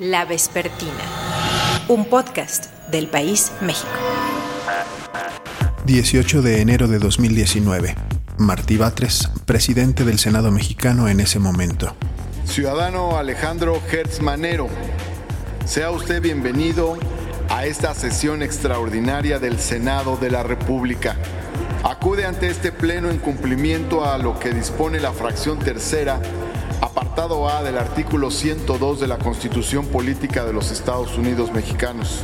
La Vespertina, un podcast del País México. 18 de enero de 2019. Martí Batres, presidente del Senado mexicano en ese momento. Ciudadano Alejandro Hertz Manero, sea usted bienvenido a esta sesión extraordinaria del Senado de la República. Acude ante este pleno en cumplimiento a lo que dispone la fracción tercera A del artículo 102 de la Constitución Política de los Estados Unidos Mexicanos,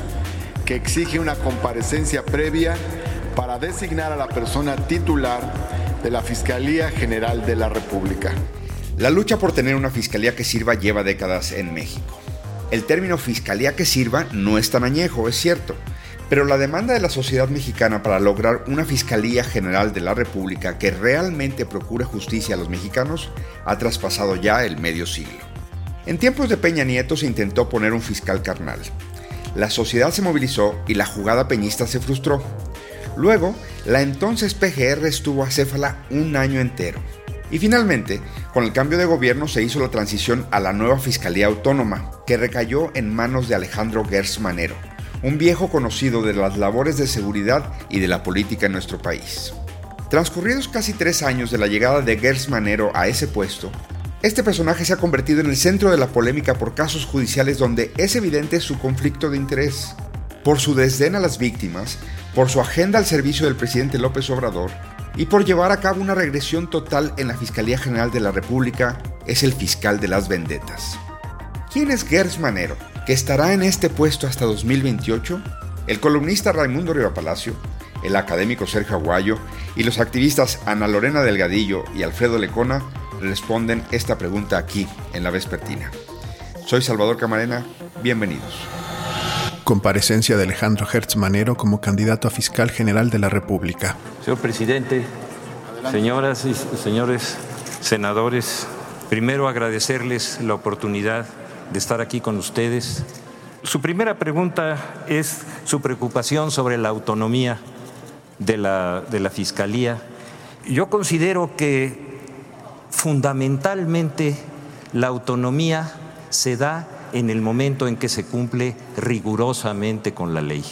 que exige una comparecencia previa para designar a la persona titular de la Fiscalía General de la República. La lucha por tener una fiscalía que sirva lleva décadas en México. El término fiscalía que sirva no es tan añejo, es cierto, pero la demanda de la sociedad mexicana para lograr una Fiscalía General de la República que realmente procure justicia a los mexicanos ha traspasado ya el medio siglo. En tiempos de Peña Nieto se intentó poner un fiscal carnal. La sociedad se movilizó y la jugada peñista se frustró. Luego, la entonces PGR estuvo acéfala un año entero. Y finalmente, con el cambio de gobierno se hizo la transición a la nueva Fiscalía Autónoma, que recayó en manos de Alejandro Gers Manero, un viejo conocido de las labores de seguridad y de la política en nuestro país. Transcurridos casi tres años de la llegada de Gers Manero a ese puesto, este personaje se ha convertido en el centro de la polémica por casos judiciales donde es evidente su conflicto de interés. Por su desdén a las víctimas, por su agenda al servicio del presidente López Obrador y por llevar a cabo una regresión total en la Fiscalía General de la República, es el fiscal de las vendetas. ¿Quién es Gers Manero? Que estará en este puesto hasta 2028, el columnista Raimundo Riva Palacio, el académico Sergio Aguayo y los activistas Ana Lorena Delgadillo y Alfredo Lecona responden esta pregunta aquí en la Vespertina. Soy Salvador Camarena, bienvenidos. Comparecencia de Alejandro Hertz Manero como candidato a fiscal general de la República. Señor presidente, señoras y señores senadores, primero agradecerles la oportunidad de estar aquí con ustedes. Su primera pregunta es su preocupación sobre la autonomía de la, de la Fiscalía. Yo considero que fundamentalmente la autonomía se da en el momento en que se cumple rigurosamente con la ley.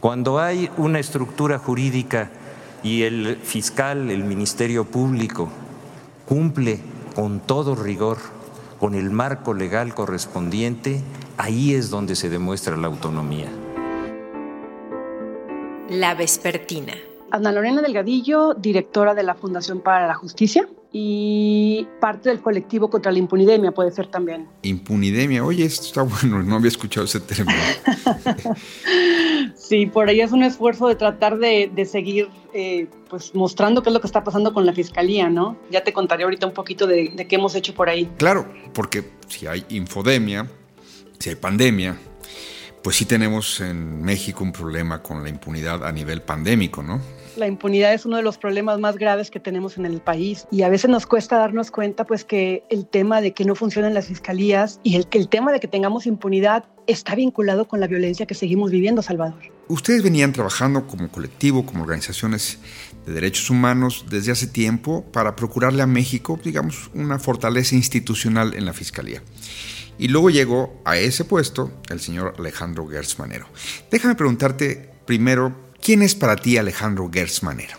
Cuando hay una estructura jurídica y el fiscal, el Ministerio Público, cumple con todo rigor con el marco legal correspondiente, ahí es donde se demuestra la autonomía. La Vespertina. Ana Lorena Delgadillo, directora de la Fundación para la Justicia y parte del colectivo contra la impunidemia puede ser también. Impunidemia, oye, esto está bueno, no había escuchado ese término. sí, por ahí es un esfuerzo de tratar de, seguir eh, pues mostrando qué es lo que está pasando con la fiscalía, ¿no? Ya te contaré ahorita un poquito de, de qué hemos hecho por ahí. Claro, porque si hay infodemia, si hay pandemia, pues sí tenemos en México un problema con la impunidad a nivel pandémico, ¿no? La impunidad es uno de los problemas más graves que tenemos en el país y a veces nos cuesta darnos cuenta pues que el tema de que no funcionan las fiscalías y el el tema de que tengamos impunidad está vinculado con la violencia que seguimos viviendo, Salvador. Ustedes venían trabajando como colectivo, como organizaciones de derechos humanos desde hace tiempo para procurarle a México, digamos, una fortaleza institucional en la fiscalía. Y luego llegó a ese puesto el señor Alejandro Gersmanero. Déjame preguntarte primero ¿Quién es para ti Alejandro Gersmanero?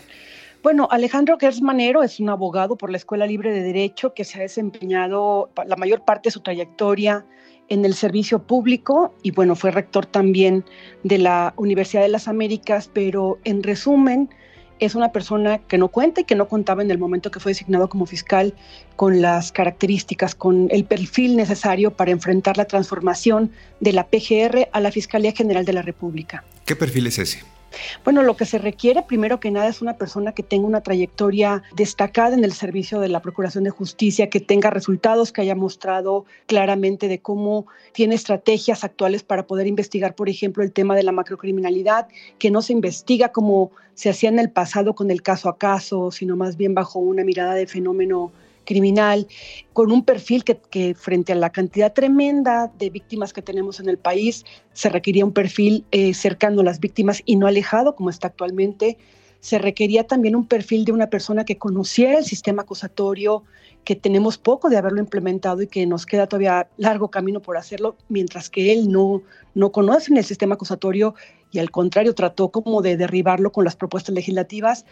Bueno, Alejandro Gersmanero es un abogado por la Escuela Libre de Derecho que se ha desempeñado la mayor parte de su trayectoria en el servicio público y bueno, fue rector también de la Universidad de las Américas, pero en resumen, es una persona que no cuenta y que no contaba en el momento que fue designado como fiscal con las características, con el perfil necesario para enfrentar la transformación de la PGR a la Fiscalía General de la República. ¿Qué perfil es ese? Bueno, lo que se requiere primero que nada es una persona que tenga una trayectoria destacada en el servicio de la Procuración de Justicia, que tenga resultados, que haya mostrado claramente de cómo tiene estrategias actuales para poder investigar, por ejemplo, el tema de la macrocriminalidad, que no se investiga como se hacía en el pasado con el caso a caso, sino más bien bajo una mirada de fenómeno criminal, con un perfil que, frente a la cantidad tremenda de víctimas que tenemos en el país, se requería un perfil eh, cercano a las víctimas y no alejado como está actualmente. se requería también un perfil de una persona que conociera el sistema acusatorio, que tenemos poco de haberlo implementado y que nos queda todavía largo camino por hacerlo, mientras que él no, no conoce el sistema acusatorio y al contrario trató como de derribarlo con las propuestas legislativas.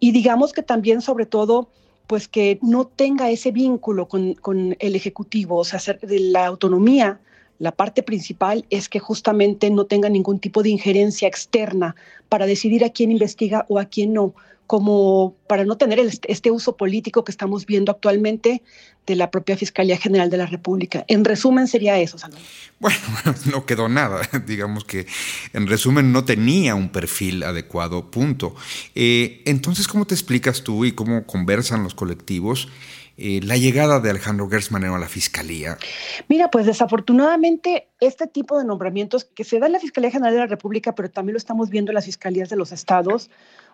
Y digamos que también, sobre todo, pues que no tenga ese vínculo con, con el Ejecutivo, o sea, de la autonomía la parte principal es que justamente no tenga ningún tipo de injerencia externa para decidir a quién investiga o a quién no, como para no tener este uso político que estamos viendo actualmente de la propia Fiscalía General de la República. En resumen sería eso, Salvador. Bueno, no quedó nada. Digamos que en resumen no tenía un perfil adecuado, punto. Eh, entonces, ¿cómo te explicas tú y cómo conversan los colectivos? Eh, la llegada de Alejandro Gersmanero a la Fiscalía? Mira, pues desafortunadamente este tipo de nombramientos que se da en la Fiscalía General de la República, pero también lo estamos viendo en las fiscalías de los estados,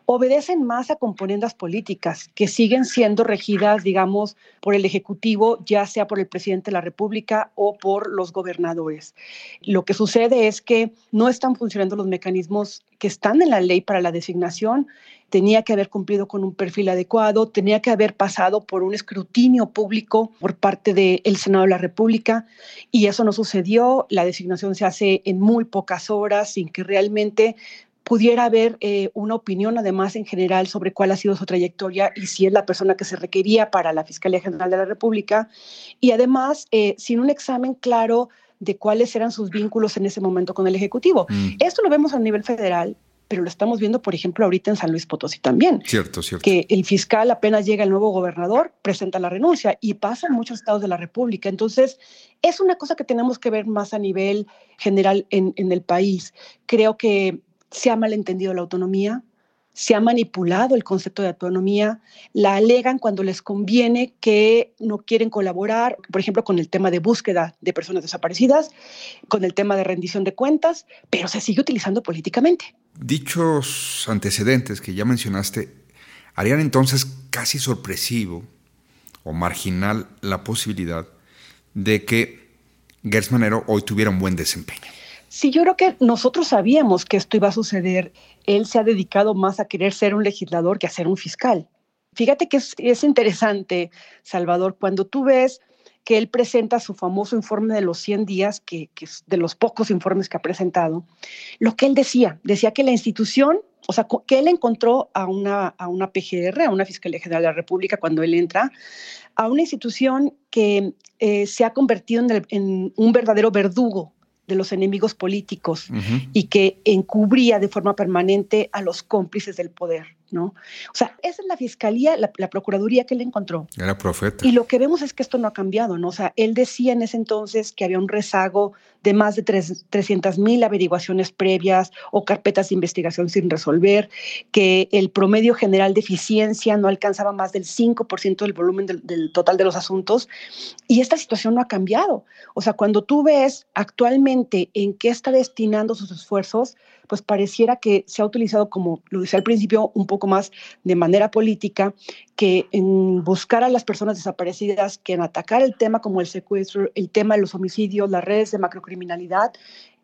obedecen más a componendas políticas que siguen siendo regidas, digamos, por el Ejecutivo, ya sea por el presidente de la República o por los gobernadores. Lo que sucede es que no están funcionando los mecanismos que están en la ley para la designación. Tenía que haber cumplido con un perfil adecuado, tenía que haber pasado por un escrutinio público por parte del Senado de la República y eso no sucedió. La designación se hace en muy pocas horas sin que realmente pudiera haber eh, una opinión además en general sobre cuál ha sido su trayectoria y si es la persona que se requería para la Fiscalía General de la República y además eh, sin un examen claro de cuáles eran sus vínculos en ese momento con el Ejecutivo. Mm. Esto lo vemos a nivel federal, pero lo estamos viendo, por ejemplo, ahorita en San Luis Potosí también. Cierto, cierto. Que el fiscal apenas llega el nuevo gobernador, presenta la renuncia y pasa en muchos estados de la República. Entonces, es una cosa que tenemos que ver más a nivel general en, en el país. Creo que se ha malentendido la autonomía, se ha manipulado el concepto de autonomía, la alegan cuando les conviene que no quieren colaborar, por ejemplo, con el tema de búsqueda de personas desaparecidas, con el tema de rendición de cuentas, pero se sigue utilizando políticamente. Dichos antecedentes que ya mencionaste harían entonces casi sorpresivo o marginal la posibilidad de que Gersmanero hoy tuviera un buen desempeño. Sí, yo creo que nosotros sabíamos que esto iba a suceder. Él se ha dedicado más a querer ser un legislador que a ser un fiscal. Fíjate que es, interesante, Salvador, cuando tú ves que él presenta su famoso informe de los 100 días, que, es de los pocos informes que ha presentado, lo que él decía, decía que la institución, o sea, que él encontró a una, a una PGR, a una Fiscalía General de la República, cuando él entra, a una institución que eh, se ha convertido en, en un verdadero verdugo de los enemigos políticos y que encubría de forma permanente a los cómplices del poder. ¿No? O sea, esa es la fiscalía, la, procuraduría que él encontró. Era profeta. Y lo que vemos es que esto no ha cambiado, ¿no? O sea, él decía en ese entonces que había un rezago de más de 300 mil averiguaciones previas o carpetas de investigación sin resolver, que el promedio general de eficiencia no alcanzaba más del 5% del volumen del, del total de los asuntos. Y esta situación no ha cambiado. O sea, cuando tú ves actualmente en qué está destinando sus esfuerzos, pues pareciera que se ha utilizado, como lo decía al principio, un poco más de manera política, que en buscar a las personas desaparecidas, que en atacar el tema como el secuestro, el tema de los homicidios, las redes de macrocriminalidad,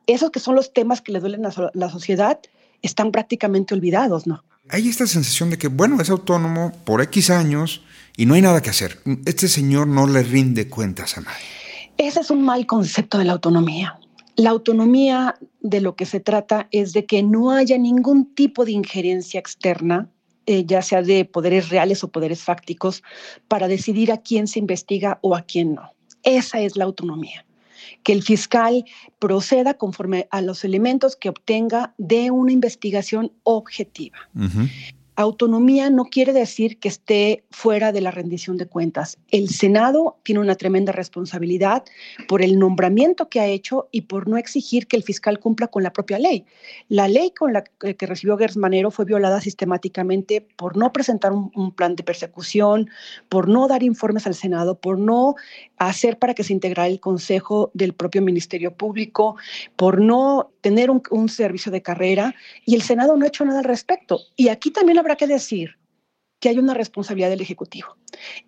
esos que son los temas que le duelen a la sociedad, están prácticamente olvidados, ¿no? Hay esta sensación de que, bueno, es autónomo por X años y no hay nada que hacer. Este señor no le rinde cuentas a nadie. Ese es un mal concepto de la autonomía. La autonomía de lo que se trata es de que no haya ningún tipo de injerencia externa, eh, ya sea de poderes reales o poderes fácticos, para decidir a quién se investiga o a quién no. Esa es la autonomía. Que el fiscal proceda conforme a los elementos que obtenga de una investigación objetiva. Autonomía no quiere decir que esté fuera de la rendición de cuentas. El Senado tiene una tremenda responsabilidad por el nombramiento que ha hecho y por no exigir que el fiscal cumpla con la propia ley. La ley con la que recibió Gersmanero fue violada sistemáticamente por no presentar un, plan de persecución, por no dar informes al Senado, por no hacer para que se integrara el consejo del propio Ministerio Público, por no tener un, servicio de carrera y el Senado no ha hecho nada al respecto. Y aquí también habrá que decir que hay una responsabilidad del Ejecutivo.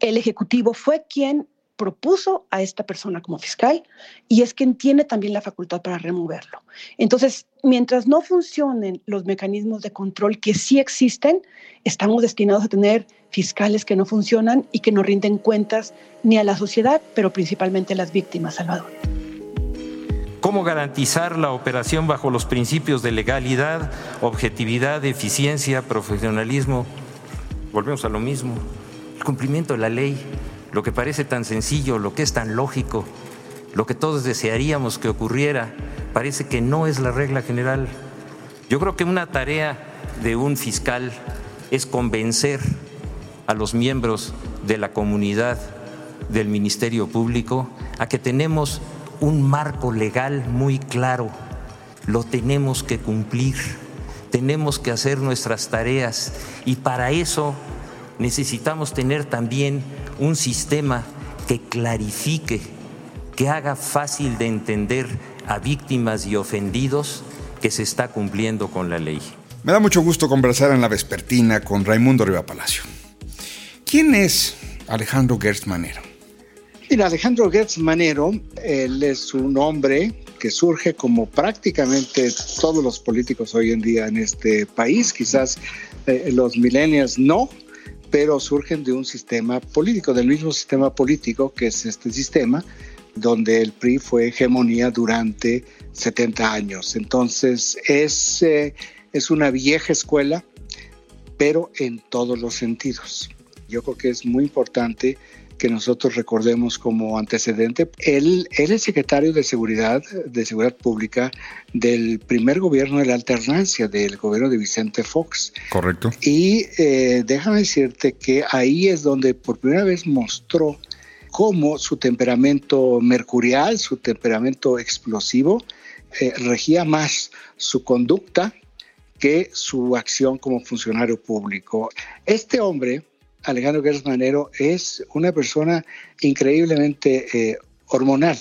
El Ejecutivo fue quien propuso a esta persona como fiscal y es quien tiene también la facultad para removerlo. Entonces, mientras no funcionen los mecanismos de control que sí existen, estamos destinados a tener fiscales que no funcionan y que no rinden cuentas ni a la sociedad, pero principalmente a las víctimas, Salvador. ¿Cómo garantizar la operación bajo los principios de legalidad, objetividad, eficiencia, profesionalismo? Volvemos a lo mismo, el cumplimiento de la ley lo que parece tan sencillo, lo que es tan lógico, lo que todos desearíamos que ocurriera, parece que no es la regla general. Yo creo que una tarea de un fiscal es convencer a los miembros de la comunidad del Ministerio Público a que tenemos un marco legal muy claro, lo tenemos que cumplir, tenemos que hacer nuestras tareas y para eso necesitamos tener también un sistema que clarifique, que haga fácil de entender a víctimas y ofendidos que se está cumpliendo con la ley. Me da mucho gusto conversar en la vespertina con Raimundo Riva Palacio. ¿Quién es Alejandro Gertz Manero? Mira, Alejandro Gertz Manero, él es un hombre que surge como prácticamente todos los políticos hoy en día en este país, quizás eh, los millennials no, pero surgen de un sistema político, del mismo sistema político que es este sistema, donde el PRI fue hegemonía durante 70 años. Entonces es, eh, es una vieja escuela, pero en todos los sentidos. Yo creo que es muy importante que nosotros recordemos como antecedente. Él, él es secretario de Seguridad, de Seguridad Pública del primer gobierno de la alternancia, del gobierno de Vicente Fox. Correcto. Y eh, déjame decirte que ahí es donde por primera vez mostró cómo su temperamento mercurial, su temperamento explosivo, eh, regía más su conducta que su acción como funcionario público. Este hombre Alejandro Gertz Manero es una persona increíblemente eh, hormonal,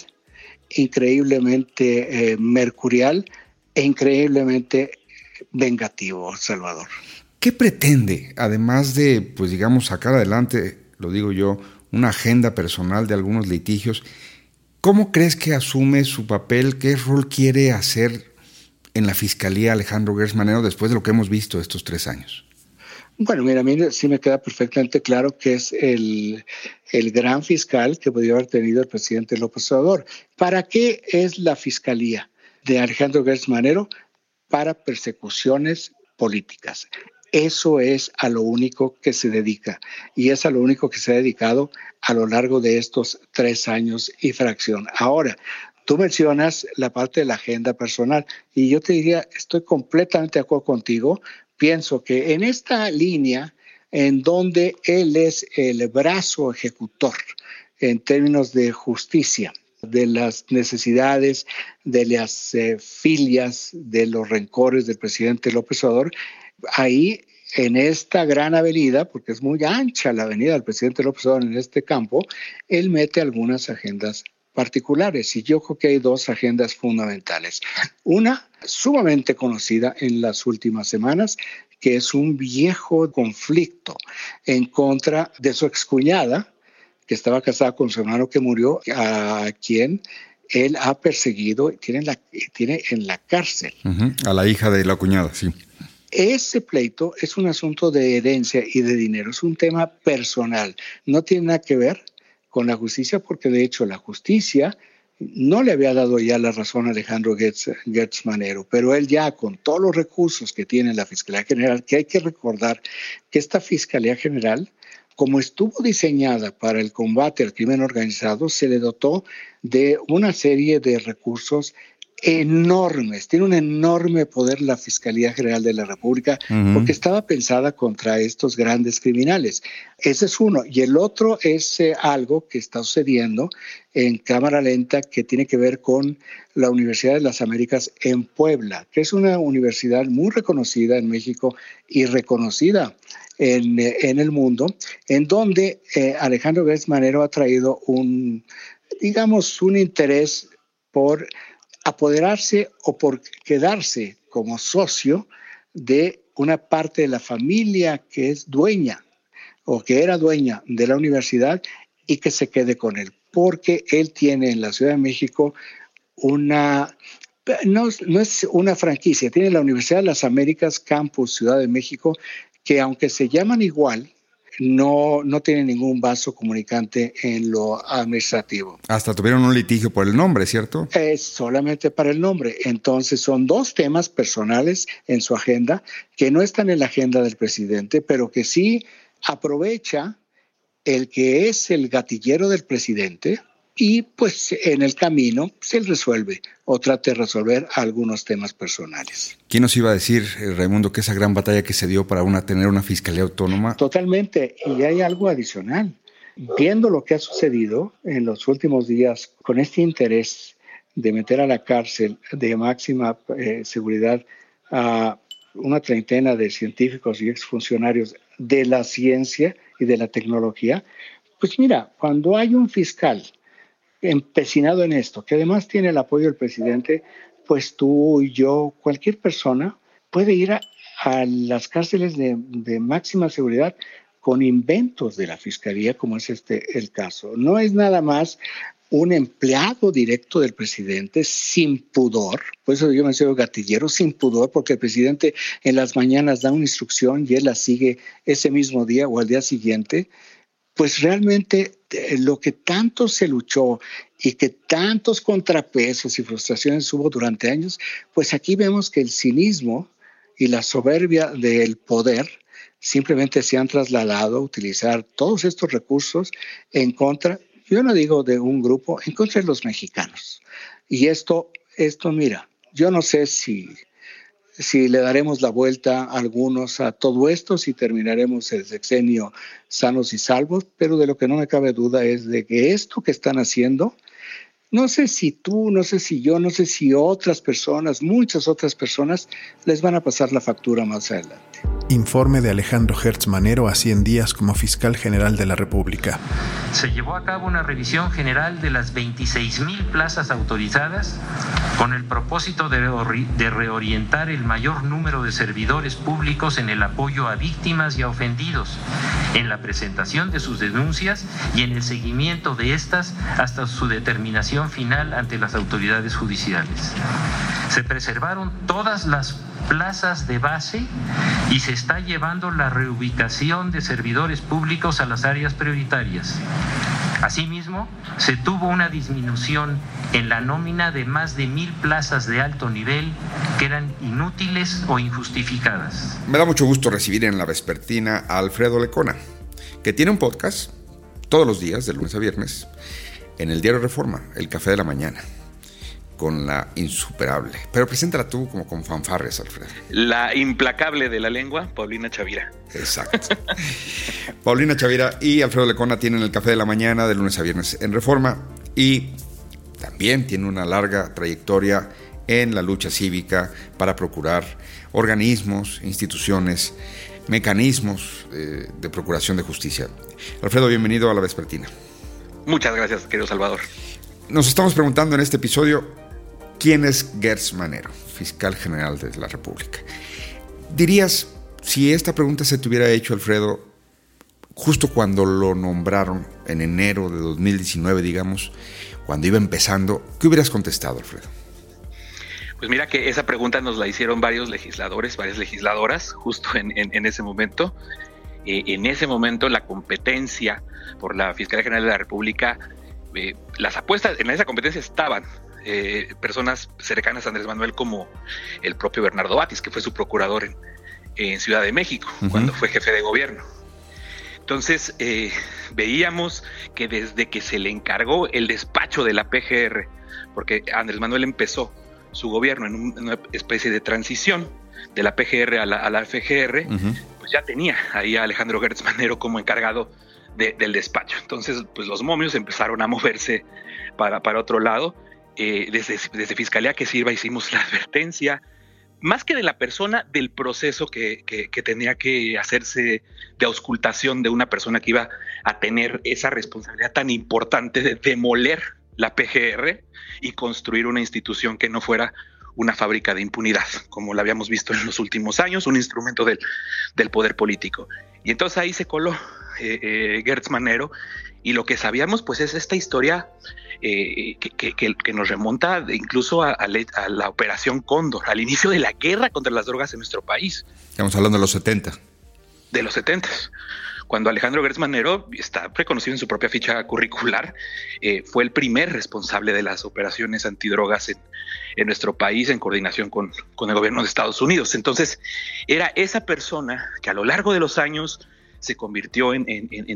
increíblemente eh, mercurial e increíblemente vengativo, Salvador. ¿Qué pretende, además de, pues digamos, sacar adelante, lo digo yo, una agenda personal de algunos litigios? ¿Cómo crees que asume su papel? ¿Qué rol quiere hacer en la Fiscalía Alejandro Gertz Manero después de lo que hemos visto estos tres años? Bueno, mira, a mí sí me queda perfectamente claro que es el, el gran fiscal que podría haber tenido el presidente López Obrador. ¿Para qué es la fiscalía de Alejandro Gertz Manero? Para persecuciones políticas. Eso es a lo único que se dedica y es a lo único que se ha dedicado a lo largo de estos tres años y fracción. Ahora, tú mencionas la parte de la agenda personal y yo te diría, estoy completamente de acuerdo contigo. Pienso que en esta línea en donde él es el brazo ejecutor en términos de justicia, de las necesidades, de las eh, filias, de los rencores del presidente López Obrador, ahí en esta gran avenida, porque es muy ancha la avenida del presidente López Obrador en este campo, él mete algunas agendas particulares y yo creo que hay dos agendas fundamentales. Una sumamente conocida en las últimas semanas, que es un viejo conflicto en contra de su excuñada, que estaba casada con su hermano que murió, a quien él ha perseguido tiene, la, tiene en la cárcel. A la hija de la cuñada, sí. Ese pleito es un asunto de herencia y de dinero, es un tema personal, no tiene nada que ver con la justicia, porque de hecho la justicia no le había dado ya la razón a Alejandro Gertz, Manero, pero él ya con todos los recursos que tiene la Fiscalía General, que hay que recordar que esta Fiscalía General, como estuvo diseñada para el combate al crimen organizado, se le dotó de una serie de recursos enormes, tiene un enorme poder la Fiscalía General de la República porque estaba pensada contra estos grandes criminales. Ese es uno. Y el otro es eh, algo que está sucediendo en cámara lenta que tiene que ver con la Universidad de las Américas en Puebla, que es una universidad muy reconocida en México y reconocida en, eh, el mundo, en donde eh, Alejandro Gérez Manero ha traído un, digamos, un interés por apoderarse o por quedarse como socio de una parte de la familia que es dueña o que era dueña de la universidad y que se quede con él. porque él tiene en la Ciudad de México una, no, no es una franquicia, tiene la Universidad de las Américas Campus Ciudad de México, que aunque se llaman igual, no, no tiene ningún vaso comunicante en lo administrativo. Hasta tuvieron un litigio por el nombre, ¿cierto? Es solamente para el nombre. Entonces son dos temas personales en su agenda que no están en la agenda del presidente, pero que sí aprovecha el que es el gatillero del presidente y pues en el camino se resuelve o trate de resolver algunos temas personales. ¿Quién nos iba a decir, eh, Raimundo, que esa gran batalla que se dio para una, tener una fiscalía autónoma? Totalmente, y hay algo adicional. Viendo lo que ha sucedido en los últimos días con este interés de meter a la cárcel de máxima eh, seguridad a una treintena de científicos y exfuncionarios de la ciencia y de la tecnología, pues mira, cuando hay un fiscal empecinado en esto, que además tiene el apoyo del presidente, pues tú y yo, cualquier persona puede ir a, las cárceles de, de, máxima seguridad con inventos de la fiscalía, como es este el caso. No es nada más un empleado directo del presidente sin pudor, por eso yo me menciono gatillero, sin pudor, porque el presidente en las mañanas da una instrucción y él la sigue ese mismo día o al día siguiente, pues realmente eh, lo que tanto se luchó y que tantos contrapesos y frustraciones hubo durante años, pues aquí vemos que el cinismo y la soberbia del poder simplemente se han trasladado a utilizar todos estos recursos en contra, yo no digo de un grupo, en contra de los mexicanos. Y esto, esto mira, yo no sé si si le daremos la vuelta a algunos a todo esto, si terminaremos el sexenio sanos y salvos, pero de lo que no me cabe duda es de que esto que están haciendo, no sé si tú, no sé si yo, no sé si otras personas, muchas otras personas, les van a pasar la factura más adelante. Informe de Alejandro Hertz Manero a 100 días como fiscal general de la República. Se llevó a cabo una revisión general de las 26.000 plazas autorizadas con el propósito de, de reorientar el mayor número de servidores públicos en el apoyo a víctimas y a ofendidos, en la presentación de sus denuncias y en el seguimiento de estas hasta su determinación final ante las autoridades judiciales. Se preservaron todas las plazas de base y se está llevando la reubicación de servidores públicos a las áreas prioritarias. Asimismo, se tuvo una disminución en la nómina de más de mil plazas de alto nivel que eran inútiles o injustificadas. Me da mucho gusto recibir en la vespertina a Alfredo Lecona, que tiene un podcast todos los días, de lunes a viernes, en el diario Reforma, El Café de la Mañana con la insuperable. Pero preséntala tú como con fanfarres, Alfredo. La implacable de la lengua, Paulina Chavira. Exacto. Paulina Chavira y Alfredo Lecona tienen el café de la mañana de lunes a viernes en Reforma y también tiene una larga trayectoria en la lucha cívica para procurar organismos, instituciones, mecanismos de, de procuración de justicia. Alfredo, bienvenido a la Vespertina. Muchas gracias, querido Salvador. Nos estamos preguntando en este episodio ¿Quién es Gertz Manero, fiscal general de la República? Dirías, si esta pregunta se te hubiera hecho, Alfredo, justo cuando lo nombraron en enero de 2019, digamos, cuando iba empezando, ¿qué hubieras contestado, Alfredo? Pues mira que esa pregunta nos la hicieron varios legisladores, varias legisladoras, justo en, ese momento. Eh, en ese momento la competencia por la Fiscalía General de la República, eh, las apuestas en esa competencia estaban eh, personas cercanas a Andrés Manuel como el propio Bernardo Batis, que fue su procurador en, Ciudad de México, cuando fue jefe de gobierno. Entonces, eh, veíamos que desde que se le encargó el despacho de la PGR, porque Andrés Manuel empezó su gobierno en una especie de transición de la PGR a la, FGR, ya tenía ahí a Alejandro Gertz Manero como encargado del despacho. Entonces, pues los momios empezaron a moverse para, para otro lado eh, desde, desde, Fiscalía que Sirva hicimos la advertencia, más que de la persona, del proceso que, que, tenía que hacerse de auscultación de una persona que iba a tener esa responsabilidad tan importante de demoler la PGR y construir una institución que no fuera una fábrica de impunidad, como la habíamos visto en los últimos años, un instrumento del, del poder político. Y entonces ahí se coló eh, Gertz Manero y lo que sabíamos pues es esta historia que, que, nos remonta incluso a, la operación Cóndor, al inicio de la guerra contra las drogas en nuestro país. Estamos hablando de los 70. De los 70 cuando Alejandro Gertz Manero está reconocido en su propia ficha curricular, eh, fue el primer responsable de las operaciones antidrogas en, nuestro país en coordinación con, el gobierno de Estados Unidos. Entonces, era esa persona que a lo largo de los años se convirtió en,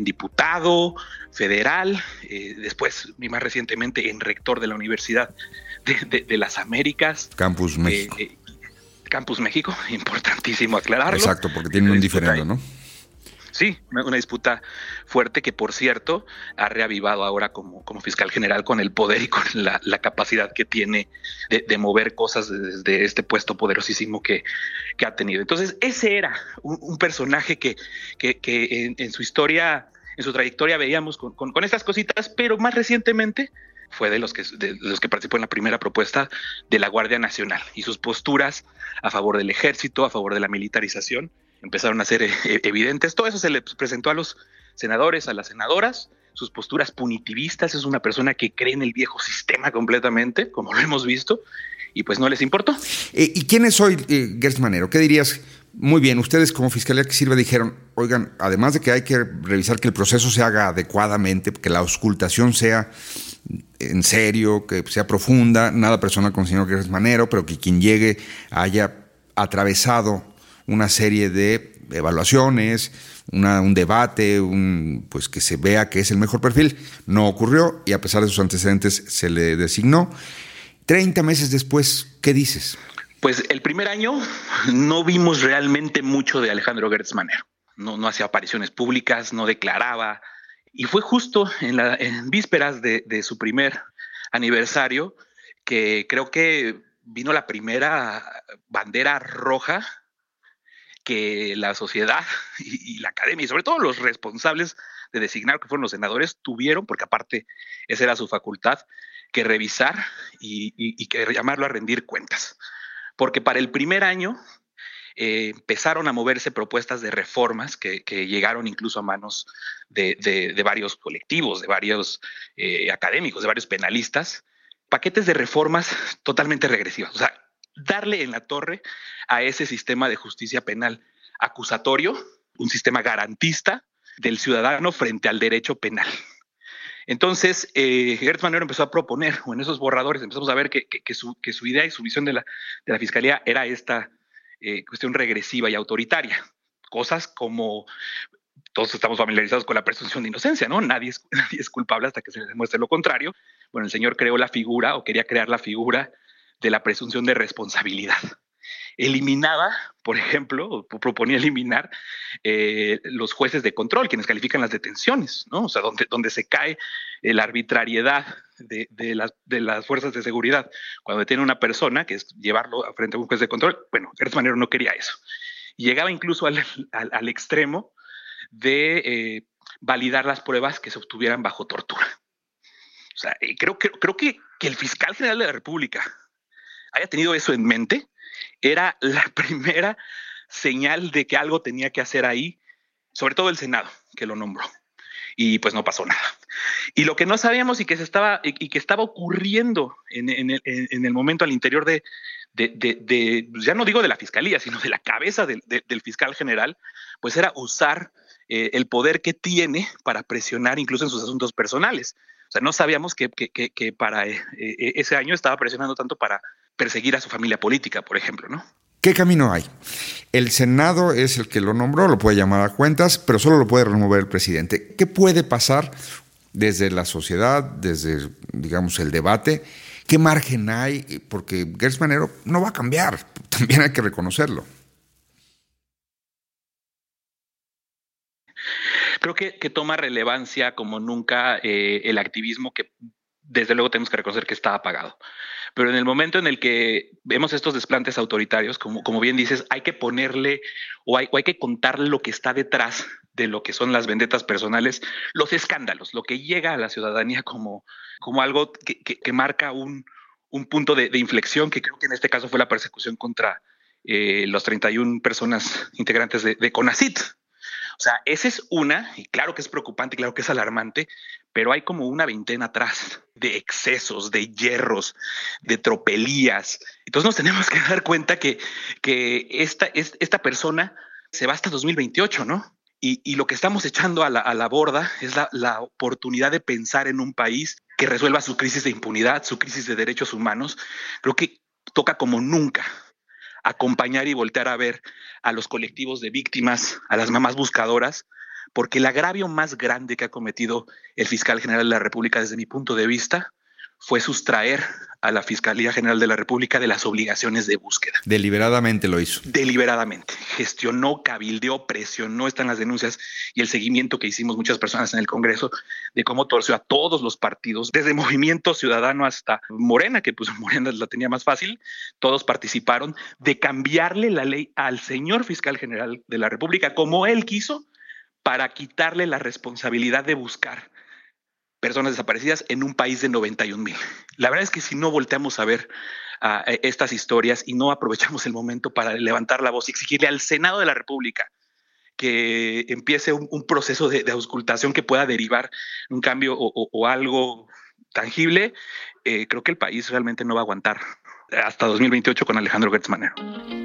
diputado federal, eh, después, y más recientemente, en rector de la Universidad de, las Américas. Campus México. Eh, Campus México, importantísimo aclararlo. Exacto, porque tiene un diferendo, ¿no? Sí, una, disputa fuerte que, por cierto, ha reavivado ahora como, como fiscal general con el poder y con la, capacidad que tiene de, mover cosas desde este puesto poderosísimo que, que ha tenido. Entonces, ese era un, personaje que, que, en, su historia, en su trayectoria veíamos con, con, estas cositas, pero más recientemente fue de los que los que participó en la primera propuesta de la Guardia Nacional y sus posturas a favor del ejército, a favor de la militarización empezaron a ser eh, evidentes. Todo eso se le presentó a los senadores, a las senadoras, sus posturas punitivistas. Es una persona que cree en el viejo sistema completamente, como lo hemos visto, y pues no les importó. Eh, ¿Y quién es hoy eh, Gertz Manero? ¿Qué dirías? Muy bien, ustedes como Fiscalía que sirve dijeron, oigan, además de que hay que revisar que el proceso se haga adecuadamente, que la auscultación sea en serio, que sea profunda, nada personal con el señor Manero, pero que quien llegue haya atravesado una serie de evaluaciones, un debate, un, pues que se vea que es el mejor perfil. No ocurrió y a pesar de sus antecedentes se le designó. Treinta meses después, ¿qué dices? Pues el primer año no vimos realmente mucho de Alejandro Gertz Manero. No hacía apariciones públicas, no declaraba. Y fue justo en, la, vísperas de, de su primer aniversario que creo que vino la primera bandera roja que la sociedad y, la academia y sobre todo los responsables de designar que fueron los senadores tuvieron, porque aparte esa era su facultad, que revisar y, que llamarlo a rendir cuentas. Porque para el primer año eh, empezaron a moverse propuestas de reformas que, llegaron incluso a manos de, varios colectivos, de varios eh, académicos, de varios penalistas, paquetes de reformas totalmente regresivas. O sea, darle en la torre a ese sistema de justicia penal acusatorio, un sistema garantista del ciudadano frente al derecho penal. Entonces, eh, Gertz empezó a proponer, o en esos borradores empezamos a ver que, su, idea y su visión de la, fiscalía era esta eh, cuestión regresiva y autoritaria. Cosas como todos estamos familiarizados con la presunción de inocencia, ¿no? Nadie es, nadie es culpable hasta que se demuestre lo contrario. Bueno, el señor creó la figura o quería crear la figura de la presunción de responsabilidad. Eliminaba, por ejemplo, proponía eliminar eh, los jueces de control, quienes califican las detenciones, ¿no? O sea, donde, donde se cae la arbitrariedad de, las, de las fuerzas de seguridad. Cuando detiene una persona, que es llevarlo frente a un juez de control, bueno, Manero no quería eso. llegaba incluso al, al, extremo de eh, validar las pruebas que se obtuvieran bajo tortura. O sea, creo, creo, creo que, que el fiscal general de la República, haya tenido eso en mente, era la primera señal de que algo tenía que hacer ahí, sobre todo el Senado, que lo nombró. Y pues no pasó nada. Y lo que no sabíamos y que se estaba y que estaba ocurriendo en, el, momento al interior de, ya no digo de la fiscalía, sino de la cabeza del, fiscal general, pues era usar eh, el poder que tiene para presionar incluso en sus asuntos personales. O sea, no sabíamos que, para eh, eh, ese año estaba presionando tanto para perseguir a su familia política, por ejemplo, ¿no? ¿Qué camino hay? El Senado es el que lo nombró, lo puede llamar a cuentas, pero solo lo puede remover el presidente. ¿Qué puede pasar desde la sociedad, desde, digamos, el debate? ¿Qué margen hay? Porque Gertz Manero no va a cambiar, también hay que reconocerlo. Creo que, toma relevancia como nunca eh, el activismo que desde luego tenemos que reconocer que está apagado. Pero en el momento en el que vemos estos desplantes autoritarios, como, como bien dices, hay que ponerle o hay, hay que contarle lo que está detrás de lo que son las vendetas personales, los escándalos, lo que llega a la ciudadanía como, como algo que, que, marca un, un punto de, inflexión, que creo que en este caso fue la persecución contra eh, los 31 personas integrantes de, de CONACIT. O sea, esa es una, y claro que es preocupante, claro que es alarmante, pero hay como una veintena atrás de excesos, de hierros, de tropelías. Entonces nos tenemos que dar cuenta que, que esta, esta persona se va hasta 2028, ¿no? Y, lo que estamos echando a la, borda es la, la, oportunidad de pensar en un país que resuelva su crisis de impunidad, su crisis de derechos humanos. Creo que toca como nunca acompañar y voltear a ver a los colectivos de víctimas, a las mamás buscadoras, porque el agravio más grande que ha cometido el fiscal general de la República desde mi punto de vista fue sustraer a la Fiscalía General de la República de las obligaciones de búsqueda. Deliberadamente lo hizo. Deliberadamente. Gestionó, cabildeó, presionó, están las denuncias y el seguimiento que hicimos muchas personas en el Congreso de cómo torció a todos los partidos, desde Movimiento Ciudadano hasta Morena, que pues Morena la tenía más fácil, todos participaron de cambiarle la ley al señor fiscal general de la República como él quiso para quitarle la responsabilidad de buscar personas desaparecidas en un país de 91 mil. La verdad es que si no volteamos a ver estas historias y no aprovechamos el momento para levantar la voz y exigirle al Senado de la República que empiece un, proceso de, auscultación que pueda derivar un cambio o, algo tangible, eh, creo que el país realmente no va a aguantar hasta 2028 con Alejandro Gertz Manero.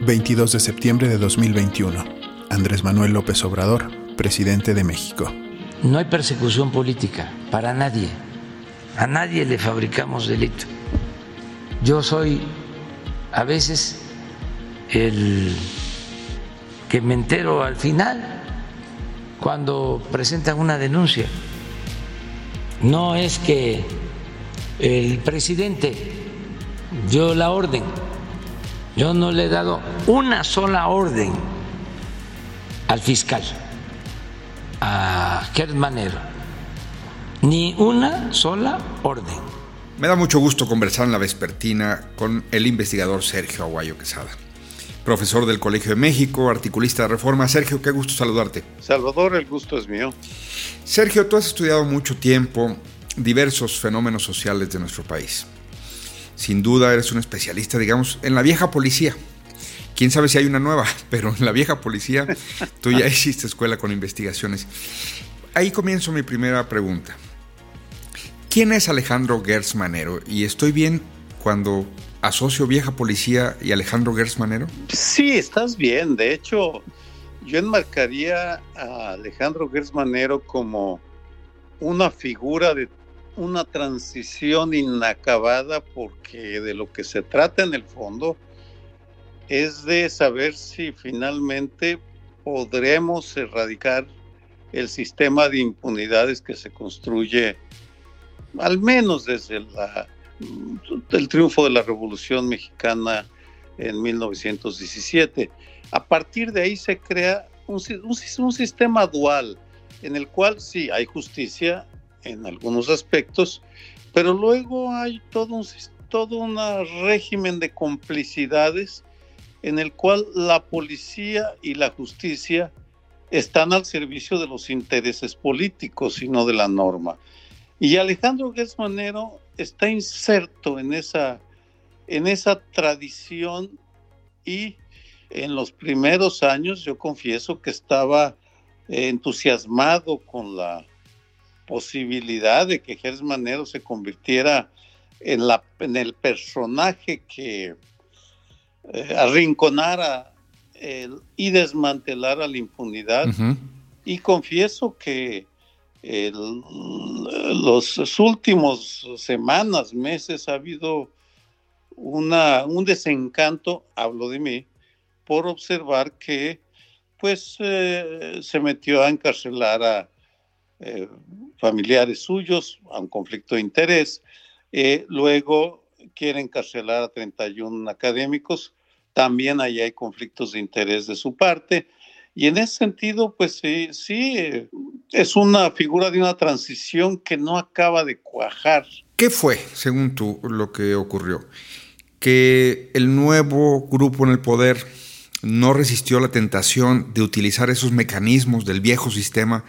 22 de septiembre de 2021. Andrés Manuel López Obrador, presidente de México. No hay persecución política para nadie. A nadie le fabricamos delito. Yo soy a veces el que me entero al final cuando presentan una denuncia. No es que el presidente dio la orden. Yo no le he dado una sola orden al fiscal Ni una sola orden. Me da mucho gusto conversar en la vespertina con el investigador Sergio Aguayo Quesada. Profesor del Colegio de México, articulista de Reforma. Sergio, qué gusto saludarte. Salvador, el gusto es mío. Sergio, tú has estudiado mucho tiempo diversos fenómenos sociales de nuestro país. Sin duda eres un especialista, digamos, en la vieja policía, quién sabe si hay una nueva, pero en la vieja policía tú ya hiciste escuela con investigaciones. Ahí comienzo mi primera pregunta. ¿Quién es Alejandro Gertz Manero? ¿Y estoy bien cuando asocio vieja policía y Alejandro Gertz Manero? Sí, estás bien. De hecho, yo enmarcaría a Alejandro Gertz Manero como una figura de una transición inacabada porque de lo que se trata en el fondo es de saber si finalmente podremos erradicar el sistema de impunidades que se construye, al menos desde el triunfo de la Revolución Mexicana en 1917. A partir de ahí se crea un, un sistema dual en el cual sí hay justicia en algunos aspectos, pero luego hay todo un, todo un régimen de complicidades en el cual la policía y la justicia están al servicio de los intereses políticos y no de la norma. Y Alejandro Manero está inserto en esa, en esa tradición y en los primeros años yo confieso que estaba entusiasmado con la posibilidad de que Manero se convirtiera en, la, en el personaje que eh, y desmantelar a la impunidad. Y confieso que los últimos semanas, meses, ha habido una, un desencanto, hablo de mí, por observar que pues eh, se metió a encarcelar a eh, familiares suyos, a un conflicto de interés, luego quiere encarcelar a 31 académicos, también ahí hay conflictos de interés de su parte. Y en ese sentido, pues sí, sí, es una figura de una transición que no acaba de cuajar. ¿Qué fue, según tú, lo que ocurrió? Que el nuevo grupo en el poder no resistió la tentación de utilizar esos mecanismos del viejo sistema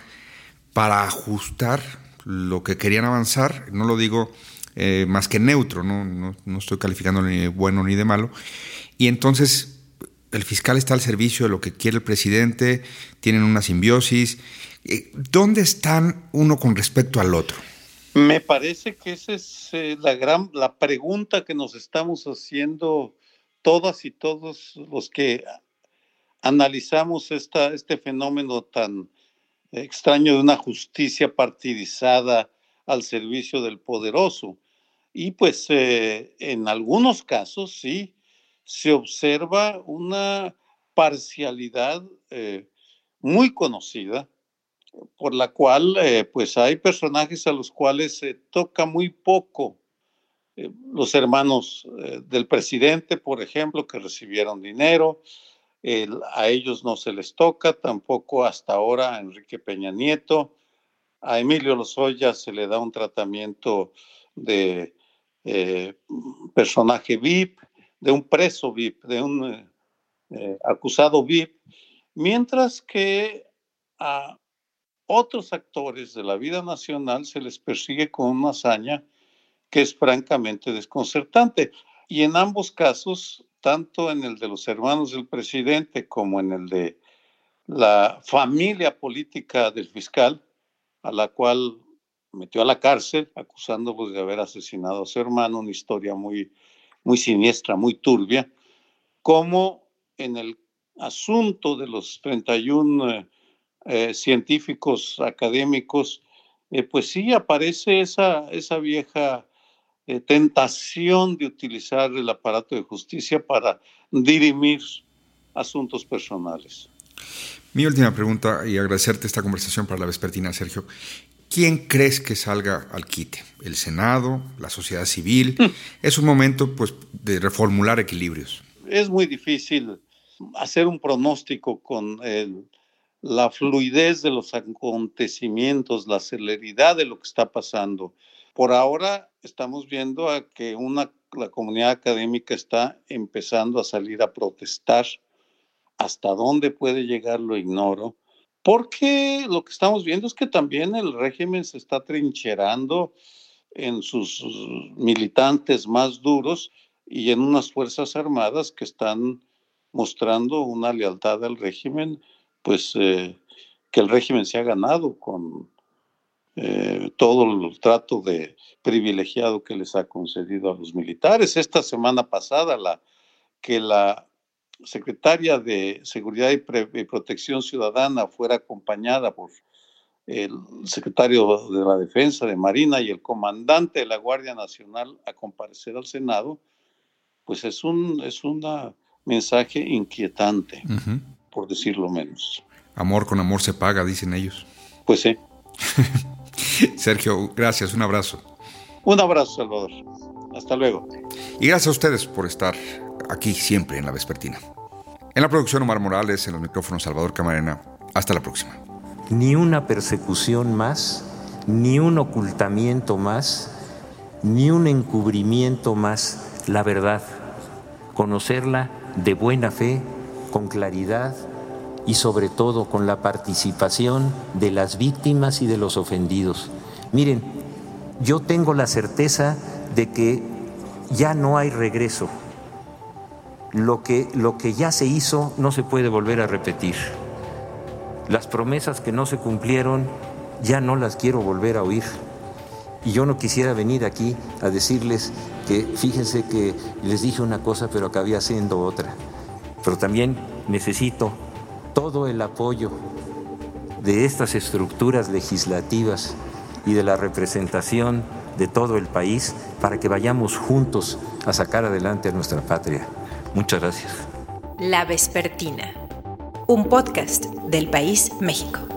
para ajustar lo que querían avanzar. No lo digo eh, más que neutro, ¿no? No, estoy calificando ni de bueno ni de malo. Y entonces el fiscal está al servicio de lo que quiere el presidente, tienen una simbiosis. Eh, ¿Dónde están uno con respecto al otro? Me parece que esa es eh, la gran la pregunta que nos estamos haciendo todas y todos los que analizamos esta, este fenómeno tan extraño de una justicia partidizada al servicio del poderoso. Y pues eh, en algunos casos sí se observa una parcialidad eh, muy conocida por la cual eh, pues hay personajes a los cuales se toca muy poco. los hermanos del presidente, por ejemplo, que recibieron dinero, a ellos no se les toca, tampoco hasta ahora a Enrique Peña Nieto. A Emilio Lozoya se le da un tratamiento de eh, personaje VIP, de un preso VIP, de un eh, eh, acusado VIP, mientras que a otros actores de la vida nacional se les persigue con una hazaña que es francamente desconcertante. Y en ambos casos, tanto en el de los hermanos del presidente como en el de la familia política del fiscal, a la cual metió a la cárcel acusándolos de haber asesinado a su hermano, una historia muy, muy siniestra, muy turbia, como en el asunto de los 31 eh, eh, científicos académicos, eh, pues sí aparece esa, esa vieja tentación de utilizar el aparato de justicia para dirimir asuntos personales. Mi última pregunta y agradecerte esta conversación para la vespertina, Sergio. ¿Quién crees que salga al quite? ¿El Senado? ¿La sociedad civil? Es un momento pues, de reformular equilibrios. Es muy difícil hacer un pronóstico con la fluidez de los acontecimientos, la celeridad de lo que está pasando. Por ahora estamos viendo a que una, la comunidad académica está empezando a salir a protestar. Hasta dónde puede llegar lo ignoro porque lo que estamos viendo es que también el régimen se está trincherando en sus militantes más duros y en unas fuerzas armadas que están mostrando una lealtad al régimen, pues eh, que el régimen se ha ganado con eh, todo el trato de privilegiado que les ha concedido a los militares. Esta semana pasada, la, que la secretaria de Seguridad y, Protección Ciudadana fuera acompañada por el secretario de la Defensa de Marina y el comandante de la Guardia Nacional a comparecer al Senado, pues es un es mensaje inquietante, por decirlo menos. Amor con amor se paga, dicen ellos. Pues sí. Sergio, gracias, un abrazo. Un abrazo, Salvador. Hasta luego. Y gracias a ustedes por estar aquí siempre en la Vespertina. En la producción Omar Morales, en los micrófonos Salvador Camarena. Hasta la próxima. Ni una persecución más, ni un ocultamiento más, ni un encubrimiento más. La verdad, conocerla de buena fe, con claridad y sobre todo con la participación de las víctimas y de los ofendidos. Miren, yo tengo la certeza de que ya no hay regreso lo que, lo que ya se hizo no se puede volver a repetir. Las promesas que no se cumplieron ya no las quiero volver a oír. Y yo no quisiera venir aquí a decirles que fíjense que les dije una cosa pero acabé haciendo otra. Pero también necesito todo el apoyo de estas estructuras legislativas y de la representación de todo el país para que vayamos juntos a sacar adelante a nuestra patria. Muchas gracias. La Vespertina, un podcast del País México.